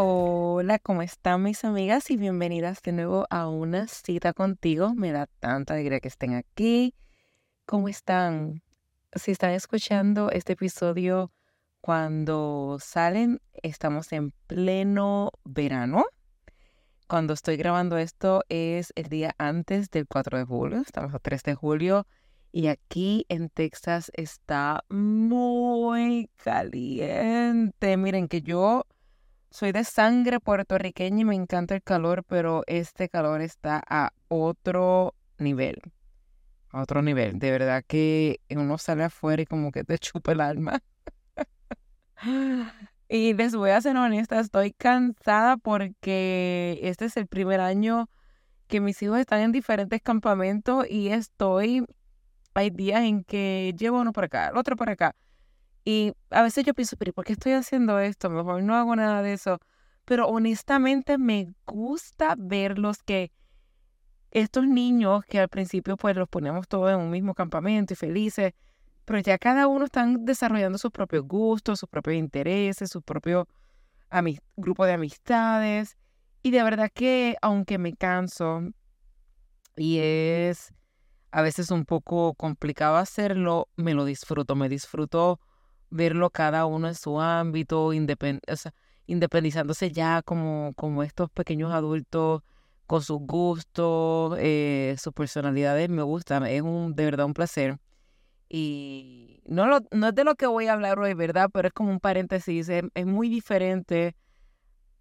Hola, ¿cómo están mis amigas? Y bienvenidas de nuevo a una cita contigo. Me da tanta alegría que estén aquí. ¿Cómo están? Si están escuchando este episodio cuando salen, estamos en pleno verano. Cuando estoy grabando esto es el día antes del 4 de julio, estamos a 3 de julio y aquí en Texas está muy caliente. Miren que yo soy de sangre puertorriqueña y me encanta el calor, pero este calor está a otro nivel. A otro nivel. De verdad que uno sale afuera y como que te chupa el alma. y les voy a ser honesta, estoy cansada porque este es el primer año que mis hijos están en diferentes campamentos y estoy, hay días en que llevo uno por acá, el otro por acá. Y a veces yo pienso, pero ¿por qué estoy haciendo esto? Mejor no hago nada de eso. Pero honestamente me gusta verlos que estos niños que al principio pues los ponemos todos en un mismo campamento y felices, pero ya cada uno están desarrollando sus propios gustos, sus propios intereses, su propio grupo de amistades. Y de verdad que aunque me canso y es a veces un poco complicado hacerlo, me lo disfruto, me disfruto verlo cada uno en su ámbito, independizándose ya como, como estos pequeños adultos con sus gustos, eh, sus personalidades, me gusta, es un, de verdad un placer. Y no, lo, no es de lo que voy a hablar hoy, ¿verdad? Pero es como un paréntesis, es, es muy diferente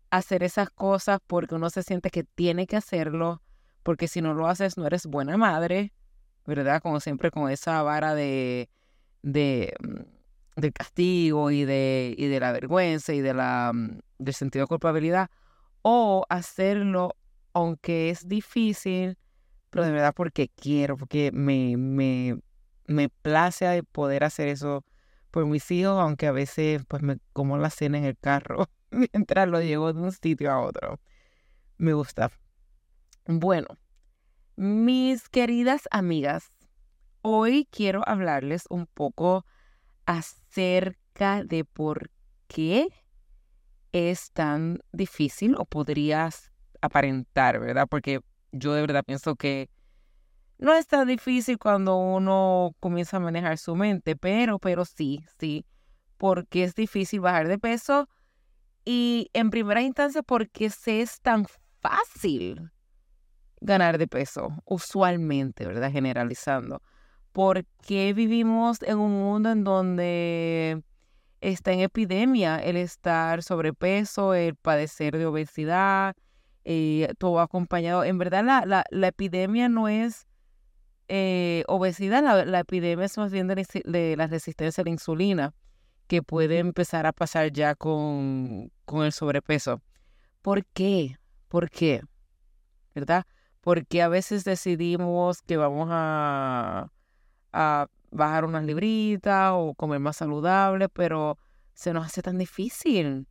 hacer esas cosas porque uno se siente que tiene que hacerlo, porque si no lo haces no eres buena madre, ¿verdad? Como siempre con esa vara de, de mm, del castigo y de, y de la vergüenza y de la, mm, del sentido de culpabilidad, o hacerlo aunque es difícil, pero de verdad porque quiero, porque me, me, me place poder hacer eso por mis hijos, aunque a veces pues me como la cena en el carro mientras lo llevo de un sitio a otro. Me gusta. Bueno, mis queridas amigas, hoy quiero hablarles un poco acerca de por qué es tan difícil o podrías aparentar, ¿verdad? Porque yo de verdad pienso que no es tan difícil cuando uno comienza a manejar su mente, pero, pero sí, sí, porque es difícil bajar de peso y en primera instancia porque se es tan fácil ganar de peso, usualmente, ¿verdad? Generalizando. ¿Por qué vivimos en un mundo en donde está en epidemia el estar sobrepeso, el padecer de obesidad, eh, todo acompañado? En verdad la, la, epidemia no es eh, obesidad, la, epidemia es más bien de, la resistencia a la insulina, que puede empezar a pasar ya con, con el sobrepeso. ¿Por qué? ¿Por qué? ¿Verdad? Porque a veces decidimos que vamos a a bajar unas libritas o comer más saludable, pero se nos hace tan difícil,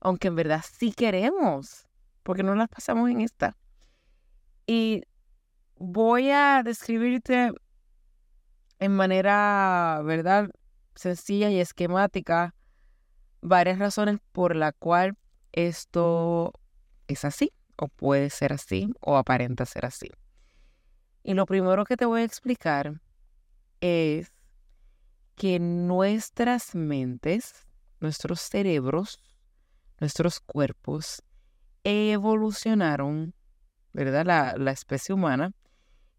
aunque en verdad sí queremos, porque no las pasamos en esta. Y voy a describirte en manera, ¿verdad? Sencilla y esquemática varias razones por la cual esto es así, o puede ser así, o aparenta ser así. Y lo primero que te voy a explicar es que nuestras mentes, nuestros cerebros, nuestros cuerpos evolucionaron, ¿verdad? La, la especie humana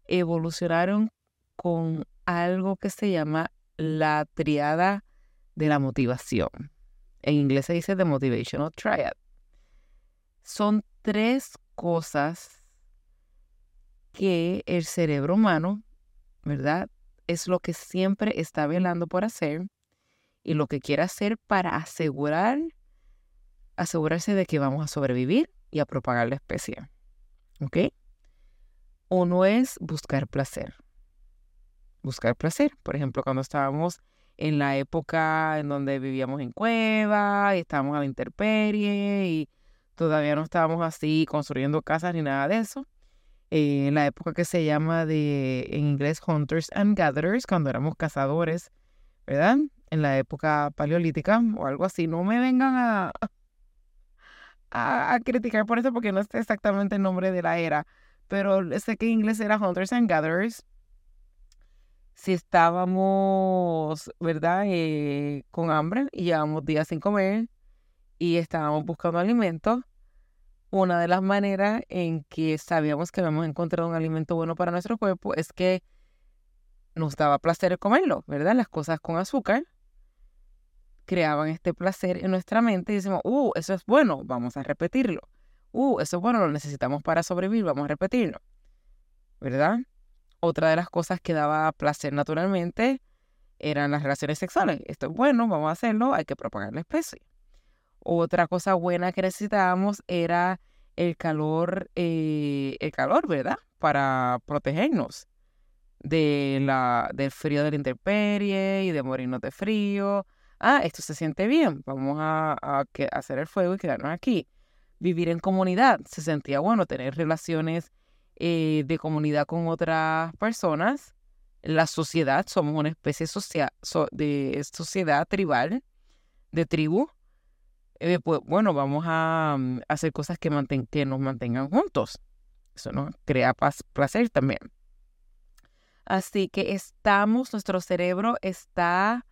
evolucionaron con algo que se llama la triada de la motivación. En inglés se dice the motivational triad. Son tres cosas que el cerebro humano, ¿verdad? Es lo que siempre está velando por hacer y lo que quiere hacer para asegurar asegurarse de que vamos a sobrevivir y a propagar la especie. ¿Ok? Uno es buscar placer. Buscar placer. Por ejemplo, cuando estábamos en la época en donde vivíamos en cueva y estábamos a la intemperie y todavía no estábamos así construyendo casas ni nada de eso. Eh, en la época que se llama de, en inglés, Hunters and Gatherers, cuando éramos cazadores, ¿verdad? En la época paleolítica o algo así. No me vengan a, a, criticar por eso porque no sé exactamente el nombre de la era, pero sé que en inglés era Hunters and Gatherers. Si estábamos, ¿verdad? Eh, con hambre y llevamos días sin comer y estábamos buscando alimentos, una de las maneras en que sabíamos que habíamos encontrado un alimento bueno para nuestro cuerpo es que nos daba placer comerlo, ¿verdad? Las cosas con azúcar creaban este placer en nuestra mente y decimos, uh, eso es bueno, vamos a repetirlo. Uh, eso es bueno, lo necesitamos para sobrevivir, vamos a repetirlo. ¿Verdad? Otra de las cosas que daba placer naturalmente eran las relaciones sexuales. Esto es bueno, vamos a hacerlo, hay que propagar la especie. Otra cosa buena que necesitábamos era el calor, eh, el calor, ¿verdad? Para protegernos de la, del frío de la intemperie y de morirnos de frío. Ah, esto se siente bien, vamos a, hacer el fuego y quedarnos aquí. Vivir en comunidad, se sentía bueno tener relaciones eh, de comunidad con otras personas. La sociedad, somos una especie de sociedad tribal, de tribu. Bueno, vamos a, mm, hacer cosas que, que nos mantengan juntos. Eso nos crea placer también. Así que estamos, nuestro cerebro está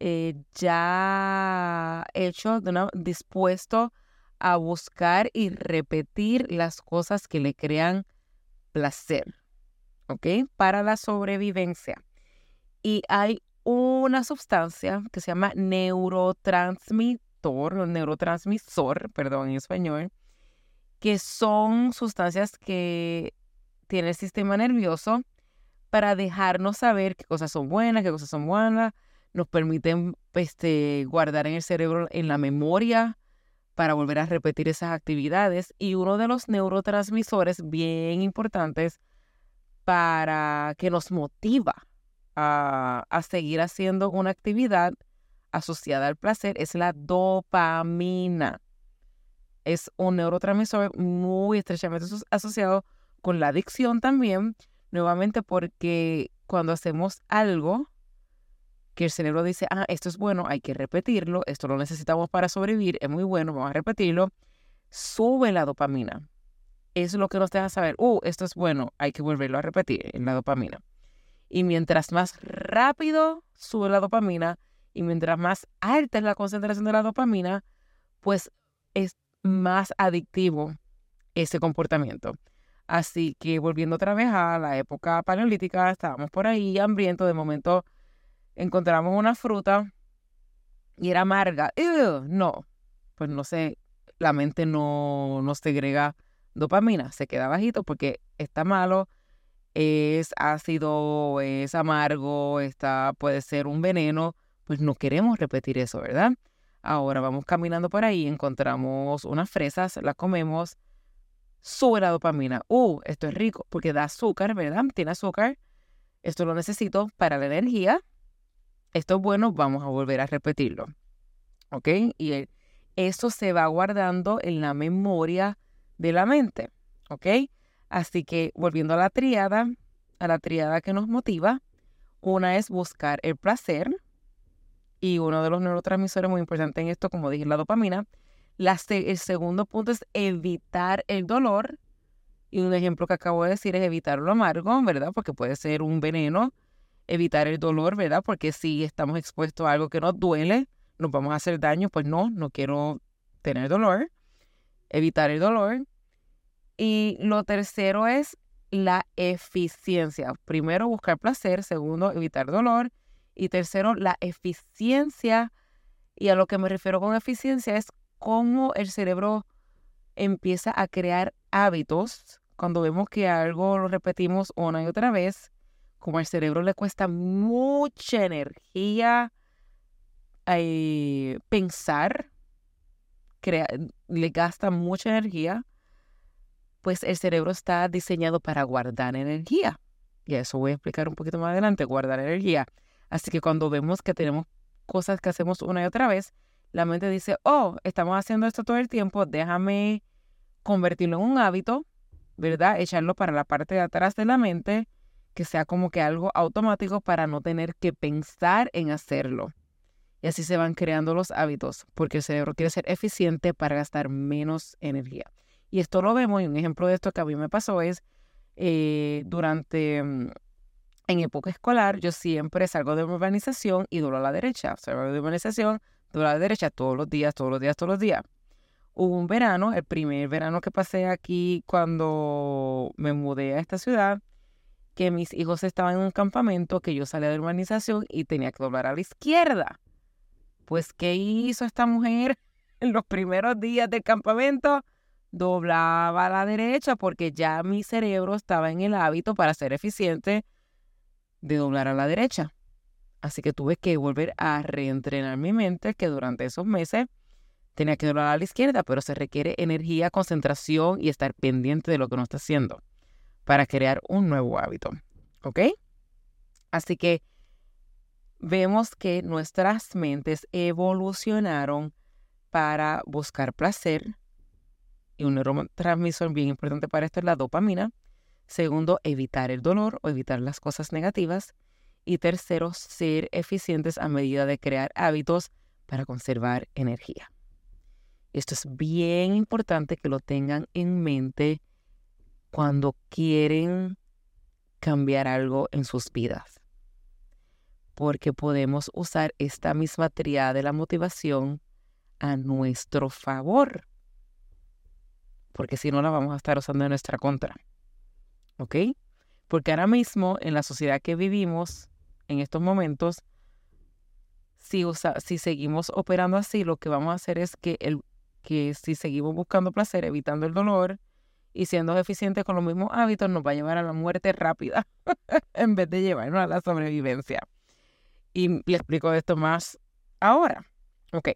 eh, ya hecho, dispuesto a buscar y repetir las cosas que le crean placer, ¿ok? Para la sobrevivencia. Y hay una sustancia que se llama neurotransmisor perdón, en español, que son sustancias que tiene el sistema nervioso para dejarnos saber qué cosas son buenas, qué cosas son buenas, nos permiten este, guardar en el cerebro, en la memoria, para volver a repetir esas actividades. Y uno de los neurotransmisores bien importantes para que nos motiva a, a seguir haciendo una actividad asociada al placer es la dopamina. Es un neurotransmisor muy estrechamente asociado con la adicción también, nuevamente porque cuando hacemos algo que el cerebro dice, ah, esto es bueno, hay que repetirlo, esto lo necesitamos para sobrevivir, es muy bueno, vamos a repetirlo, sube la dopamina. Es lo que nos deja saber, uh, esto es bueno, hay que volverlo a repetir en la dopamina. Y mientras más rápido sube la dopamina, y mientras más alta es la concentración de la dopamina, pues es más adictivo ese comportamiento. Así que volviendo otra vez a la época paleolítica, estábamos por ahí hambrientos, de momento encontramos una fruta y era amarga. No, pues no sé, la mente no, no segrega dopamina, se queda bajito porque está malo, es ácido, es amargo, está, puede ser un veneno pues no queremos repetir eso, ¿verdad? Ahora vamos caminando por ahí, encontramos unas fresas, las comemos, sube la dopamina. Uh, esto es rico porque da azúcar, ¿verdad? Tiene azúcar. Esto lo necesito para la energía. Esto es bueno, vamos a volver a repetirlo. ¿Ok? Y eso se va guardando en la memoria de la mente. ¿Ok? Así que volviendo a la triada, a la triada que nos motiva, una es buscar el placer, y uno de los neurotransmisores muy importantes en esto, como dije, la dopamina. el segundo punto es evitar el dolor. Y un ejemplo que acabo de decir es evitar lo amargo, ¿verdad? Porque puede ser un veneno. Evitar el dolor, ¿verdad? Porque si estamos expuestos a algo que nos duele, nos vamos a hacer daño, pues no, no quiero tener dolor. Evitar el dolor. Y lo tercero es la eficiencia. Primero, buscar placer. Segundo, evitar dolor. Y tercero, la eficiencia. Y a lo que me refiero con eficiencia es cómo el cerebro empieza a crear hábitos cuando vemos que algo lo repetimos una y otra vez, como al cerebro le cuesta mucha energía eh, pensar le gasta mucha energía, pues el cerebro está diseñado para guardar energía. Y eso voy a explicar un poquito más adelante, guardar energía. Así que cuando vemos que tenemos cosas que hacemos una y otra vez, la mente dice, oh, estamos haciendo esto todo el tiempo, déjame convertirlo en un hábito, ¿verdad? Echarlo para la parte de atrás de la mente, que sea como que algo automático para no tener que pensar en hacerlo. Y así se van creando los hábitos, porque el cerebro quiere ser eficiente para gastar menos energía. Y esto lo vemos, y un ejemplo de esto que a mí me pasó es eh, durante, mm, en época escolar, yo siempre salgo de urbanización y doblo a la derecha. Salgo de urbanización, doblo a la derecha todos los días, todos los días, todos los días. Hubo un verano, el primer verano que pasé aquí cuando me mudé a esta ciudad, que mis hijos estaban en un campamento, que yo salía de urbanización y tenía que doblar a la izquierda. Pues, ¿qué hizo esta mujer en los primeros días del campamento? doblaba a la derecha porque ya mi cerebro estaba en el hábito para ser eficiente de doblar a la derecha. Así que tuve que volver a reentrenar mi mente que durante esos meses tenía que doblar a la izquierda, pero se requiere energía, concentración y estar pendiente de lo que uno está haciendo para crear un nuevo hábito. ¿Ok? Así que vemos que nuestras mentes evolucionaron para buscar placer, y un neurotransmisor bien importante para esto es la dopamina. Segundo, evitar el dolor o evitar las cosas negativas. Y tercero, ser eficientes a medida de crear hábitos para conservar energía. Esto es bien importante que lo tengan en mente cuando quieren cambiar algo en sus vidas. Porque podemos usar esta misma triada de la motivación a nuestro favor porque si no la vamos a estar usando en nuestra contra. ¿Ok? Porque ahora mismo en la sociedad que vivimos, en estos momentos, si, si seguimos operando así, lo que vamos a hacer es que, el, que si seguimos buscando placer, evitando el dolor y siendo eficientes con los mismos hábitos, nos va a llevar a la muerte rápida en vez de llevarnos a la sobrevivencia. Y le explico esto más ahora. Ok.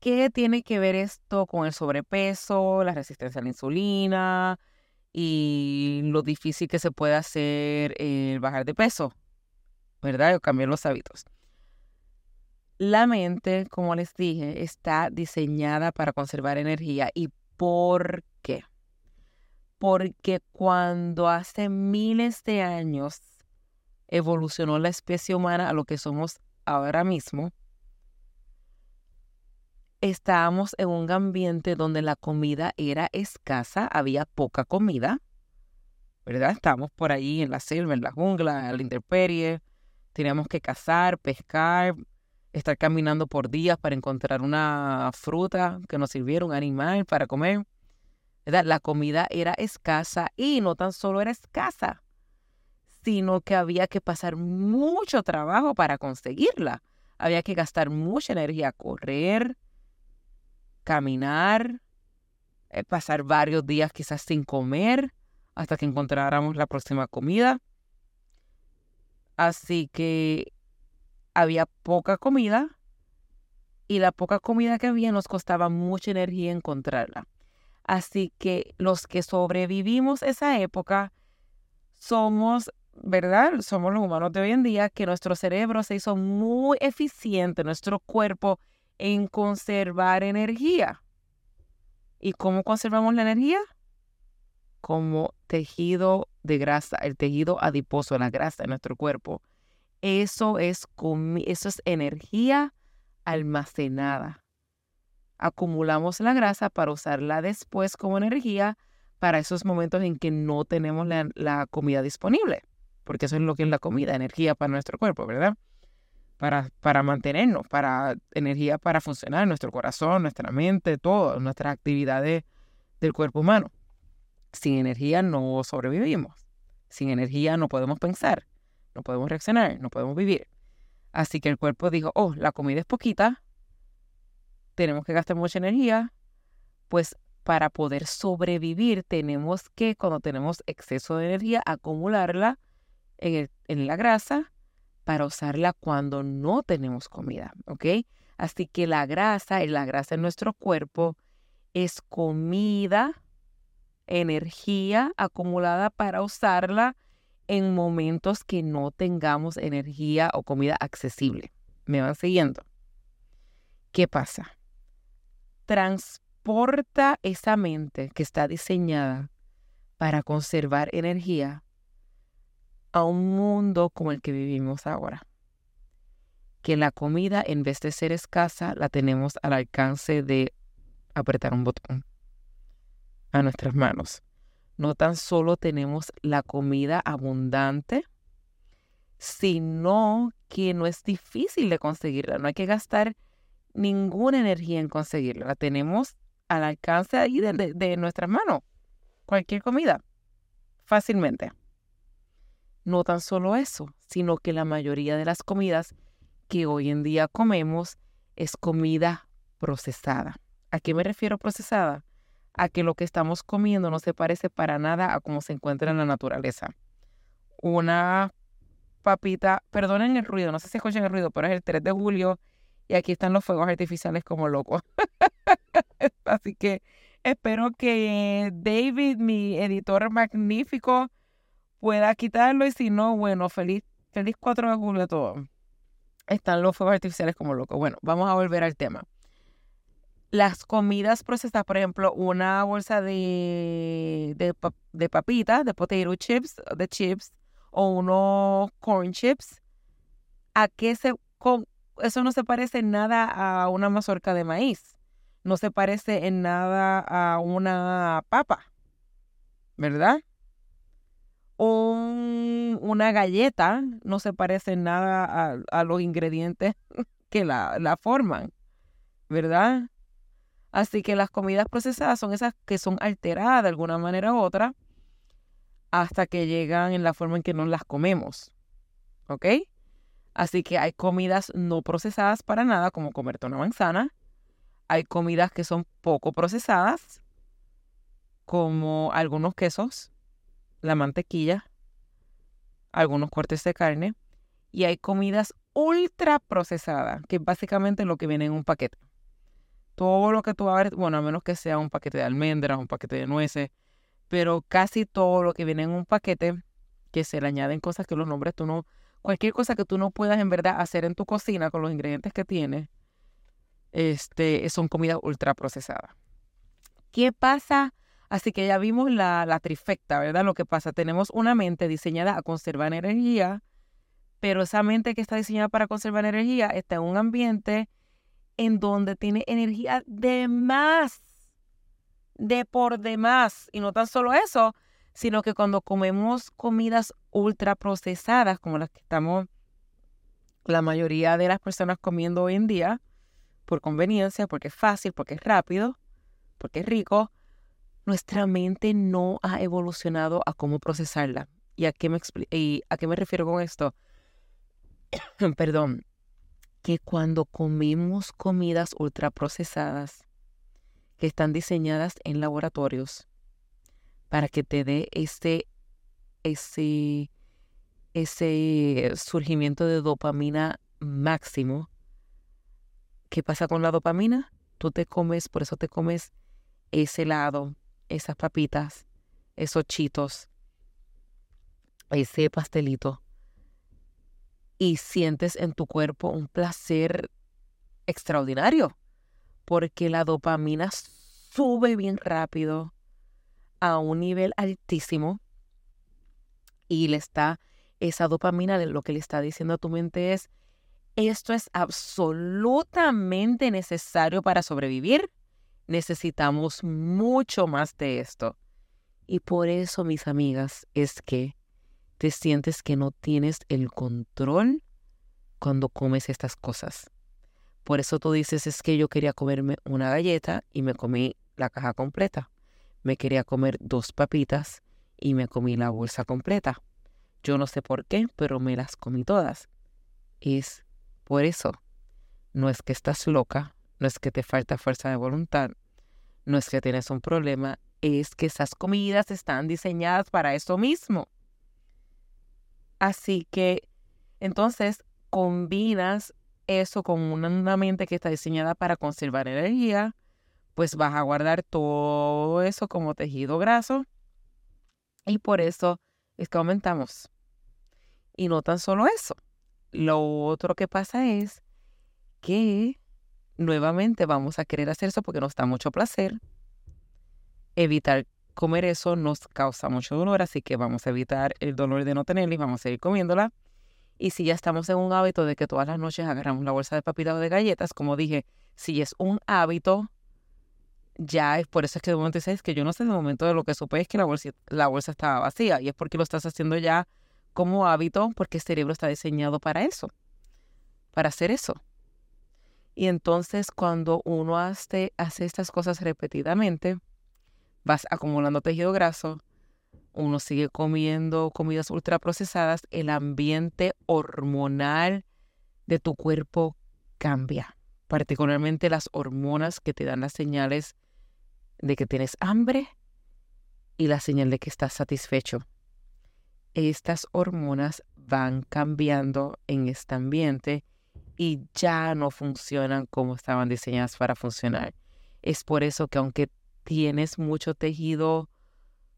¿Qué tiene que ver esto con el sobrepeso, la resistencia a la insulina y lo difícil que se puede hacer el bajar de peso? ¿Verdad? O cambiar los hábitos. La mente, como les dije, está diseñada para conservar energía. ¿Y por qué? Porque cuando hace miles de años evolucionó la especie humana a lo que somos ahora mismo, estábamos en un ambiente donde la comida era escasa, había poca comida, ¿verdad? Estábamos por ahí en la selva, en la jungla, en la intemperie, teníamos que cazar, pescar, estar caminando por días para encontrar una fruta que nos sirviera, un animal para comer. ¿verdad? La comida era escasa y no tan solo era escasa, sino que había que pasar mucho trabajo para conseguirla. Había que gastar mucha energía correr, caminar, eh, pasar varios días quizás sin comer hasta que encontráramos la próxima comida. Así que había poca comida y la poca comida que había nos costaba mucha energía encontrarla. Así que los que sobrevivimos esa época somos, ¿verdad? Somos los humanos de hoy en día que nuestro cerebro se hizo muy eficiente, nuestro cuerpo en conservar energía. ¿Y cómo conservamos la energía? Como tejido de grasa, el tejido adiposo, la grasa de nuestro cuerpo. Eso es, eso es energía almacenada. Acumulamos la grasa para usarla después como energía para esos momentos en que no tenemos la, la comida disponible, porque eso es lo que es la comida, energía para nuestro cuerpo, ¿verdad? Para, para mantenernos, para energía para funcionar, nuestro corazón, nuestra mente, todo, nuestras actividades del cuerpo humano. Sin energía no sobrevivimos. Sin energía no podemos pensar, no podemos reaccionar, no podemos vivir. Así que el cuerpo dijo, oh, la comida es poquita, tenemos que gastar mucha energía, pues para poder sobrevivir tenemos que, cuando tenemos exceso de energía, acumularla en, en la grasa para usarla cuando no tenemos comida, ¿ok? Así que la grasa y la grasa en nuestro cuerpo es comida, energía acumulada para usarla en momentos que no tengamos energía o comida accesible. ¿Me van siguiendo? ¿Qué pasa? Transporta esa mente que está diseñada para conservar energía a un mundo como el que vivimos ahora. Que la comida, en vez de ser escasa, la tenemos al alcance de apretar un botón a nuestras manos. No tan solo tenemos la comida abundante, sino que no es difícil de conseguirla. No hay que gastar ninguna energía en conseguirla. La tenemos al alcance ahí de, de nuestras manos. Cualquier comida. Fácilmente. No tan solo eso, sino que la mayoría de las comidas que hoy en día comemos es comida procesada. ¿A qué me refiero procesada? A que lo que estamos comiendo no se parece para nada a cómo se encuentra en la naturaleza. Una papita, perdonen el ruido, no sé si escuchan el ruido, pero es el 3 de julio y aquí están los fuegos artificiales como locos. Así que espero que David, mi editor magnífico, pueda quitarlo y si no, bueno, feliz, feliz 4 de julio a todos. Están los fuegos artificiales como locos. Bueno, vamos a volver al tema. Las comidas procesadas, por ejemplo, una bolsa de, de, de papitas, de potato chips, de chips, o unos corn chips, ¿a qué se, con, eso no se parece en nada a una mazorca de maíz, no se parece en nada a una papa, ¿verdad? Un, una galleta no se parece nada a, a los ingredientes que la, la forman, ¿verdad? Así que las comidas procesadas son esas que son alteradas de alguna manera u otra hasta que llegan en la forma en que nos las comemos. ¿Ok? Así que hay comidas no procesadas para nada, como comerte una manzana. Hay comidas que son poco procesadas, como algunos quesos, la mantequilla, algunos cortes de carne. Y hay comidas ultra procesadas, que es básicamente lo que viene en un paquete. Todo lo que tú vas a ver, bueno, a menos que sea un paquete de almendras, un paquete de nueces, pero casi todo lo que viene en un paquete, que se le añaden cosas que los nombres tú no, cualquier cosa que tú no puedas en verdad hacer en tu cocina con los ingredientes que tienes, este, son comidas ultra procesadas. ¿Qué pasa? Así que ya vimos la, la trifecta, ¿verdad? Lo que pasa, tenemos una mente diseñada a conservar energía, pero esa mente que está diseñada para conservar energía está en un ambiente en donde tiene energía de más de por demás. Y no tan solo eso, sino que cuando comemos comidas ultra procesadas, como las que estamos la mayoría de las personas comiendo hoy en día, por conveniencia, porque es fácil, porque es rápido, porque es rico, nuestra mente no ha evolucionado a cómo procesarla. ¿Y a qué me, refiero con esto? Perdón, que cuando comemos comidas ultraprocesadas, que están diseñadas en laboratorios para que te dé ese, ese, ese surgimiento de dopamina máximo. ¿Qué pasa con la dopamina? Tú te comes, por eso te comes ese helado, esas papitas, esos chitos, ese pastelito y sientes en tu cuerpo un placer extraordinario porque la dopamina sube bien rápido a un nivel altísimo y le está, esa dopamina lo que le está diciendo a tu mente es, esto es absolutamente necesario para sobrevivir. Necesitamos mucho más de esto. Y por eso, mis amigas, es que te sientes que no tienes el control cuando comes estas cosas. Por eso tú dices, es que yo quería comerme una galleta y me comí la caja completa. Me quería comer dos papitas y me comí la bolsa completa. Yo no sé por qué, pero me las comí todas. Es por eso. No es que estás loca, no es que te falta fuerza de voluntad, no es que tienes un problema, es que esas comidas están diseñadas para eso mismo. Así que entonces combinas eso con una mente que está diseñada para conservar energía, pues vas a guardar todo eso como tejido graso y por eso es que aumentamos. Y no tan solo eso. Lo otro que pasa es que nuevamente vamos a querer hacer eso porque nos da mucho placer. Evitar comer eso nos causa mucho dolor, así que vamos a evitar el dolor de no tenerla y vamos a seguir comiéndola. Y si ya estamos en un hábito de que todas las noches agarramos la bolsa de papitas o de galletas, como dije, si es un hábito, ya es por eso es que de momento dices que yo no sé de momento de lo que supe es que la bolsa, la bolsa estaba vacía y es porque lo estás haciendo ya como hábito porque el cerebro está diseñado para eso, para hacer eso. Y entonces cuando uno hace, hace estas cosas repetidamente, vas acumulando tejido graso, uno sigue comiendo comidas ultraprocesadas, el ambiente hormonal de tu cuerpo cambia, particularmente las hormonas que te dan las señales de que tienes hambre y la señal de que estás satisfecho. Estas hormonas van cambiando en este ambiente y ya no funcionan como estaban diseñadas para funcionar. Es por eso que aunque tienes mucho tejido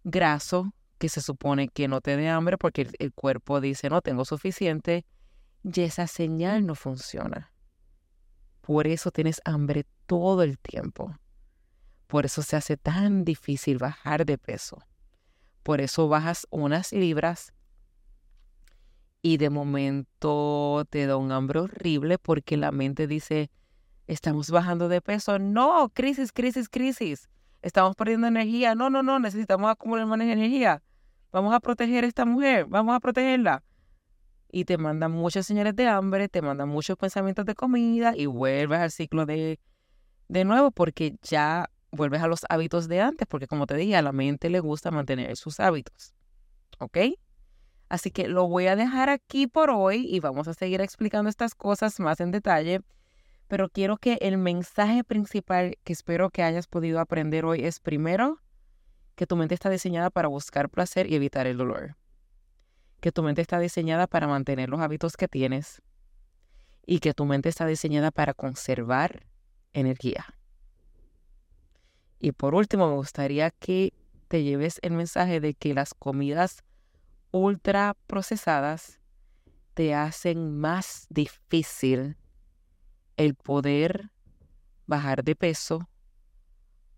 graso, que se supone que no te dé hambre porque el, cuerpo dice no tengo suficiente, y esa señal no funciona. Por eso tienes hambre todo el tiempo. Por eso se hace tan difícil bajar de peso. Por eso bajas unas libras y de momento te da un hambre horrible porque la mente dice, estamos bajando de peso. No, crisis, crisis, crisis. Estamos perdiendo energía. No, no, no, necesitamos acumular más energía. Vamos a proteger a esta mujer, vamos a protegerla. Y te mandan muchas señales de hambre, te mandan muchos pensamientos de comida y vuelves al ciclo de, de nuevo porque ya vuelves a los hábitos de antes, porque como te dije, a la mente le gusta mantener sus hábitos. ¿Ok? Así que lo voy a dejar aquí por hoy y vamos a seguir explicando estas cosas más en detalle. Pero quiero que el mensaje principal que espero que hayas podido aprender hoy es primero que tu mente está diseñada para buscar placer y evitar el dolor. Que tu mente está diseñada para mantener los hábitos que tienes. Y que tu mente está diseñada para conservar energía. Y por último, me gustaría que te lleves el mensaje de que las comidas ultra procesadas te hacen más difícil el poder bajar de peso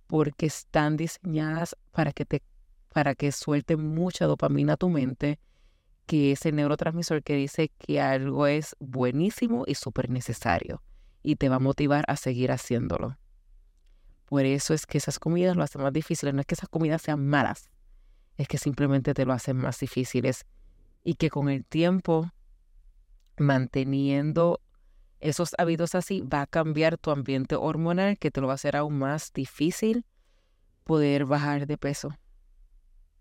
porque están diseñadas para que te para que suelte mucha dopamina a tu mente, que es el neurotransmisor que dice que algo es buenísimo y súper necesario y te va a motivar a seguir haciéndolo. Por eso es que esas comidas lo hacen más difíciles. No es que esas comidas sean malas, es que simplemente te lo hacen más difíciles y que con el tiempo, manteniendo esos hábitos así, va a cambiar tu ambiente hormonal que te lo va a hacer aún más difícil poder bajar de peso.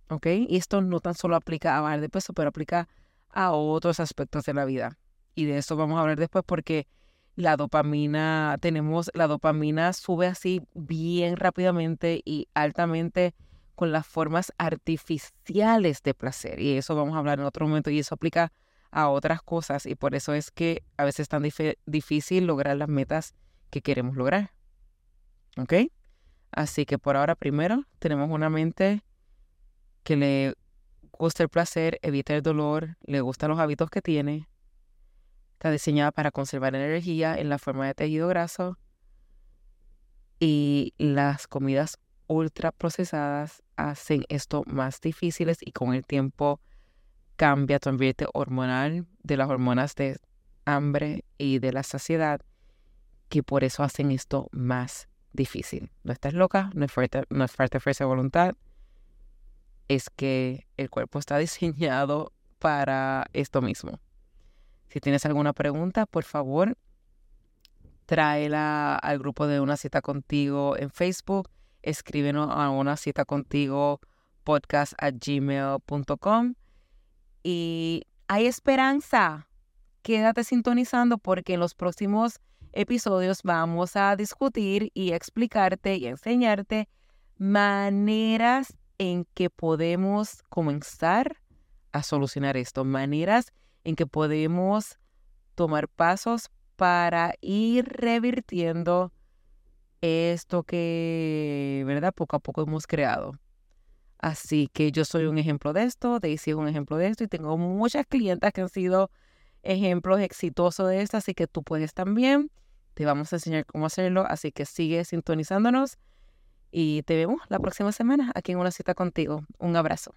¿Ok? Y esto no tan solo aplica a bajar de peso, pero aplica a otros aspectos de la vida. Y de eso vamos a hablar después porque la dopamina, tenemos, la dopamina sube así bien rápidamente y altamente con las formas artificiales de placer. Y eso vamos a hablar en otro momento y eso aplica a otras cosas y por eso es que a veces es tan difícil lograr las metas que queremos lograr. ¿Ok? Así que por ahora primero tenemos una mente que le gusta el placer, evita el dolor, le gustan los hábitos que tiene, Está diseñada para conservar energía en la forma de tejido graso. Y las comidas ultra procesadas hacen esto más difíciles y con el tiempo cambia tu ambiente hormonal de las hormonas de hambre y de la saciedad, que por eso hacen esto más difícil. No estás loca, no es fuerte, no es fuerza de voluntad, es que el cuerpo está diseñado para esto mismo. Si tienes alguna pregunta, por favor, tráela al grupo de una cita contigo en Facebook. Escríbenos a una cita contigo podcast at gmail.com. Y hay esperanza. Quédate sintonizando porque en los próximos episodios vamos a discutir y explicarte y enseñarte maneras en que podemos comenzar a solucionar esto, maneras en que podemos tomar pasos para ir revirtiendo esto que, ¿verdad? Poco a poco hemos creado. Así que yo soy un ejemplo de esto, Daisy es un ejemplo de esto y tengo muchas clientas que han sido ejemplos exitosos de esto, así que tú puedes también. Te vamos a enseñar cómo hacerlo, así que sigue sintonizándonos y te vemos la próxima semana aquí en una cita contigo. Un abrazo.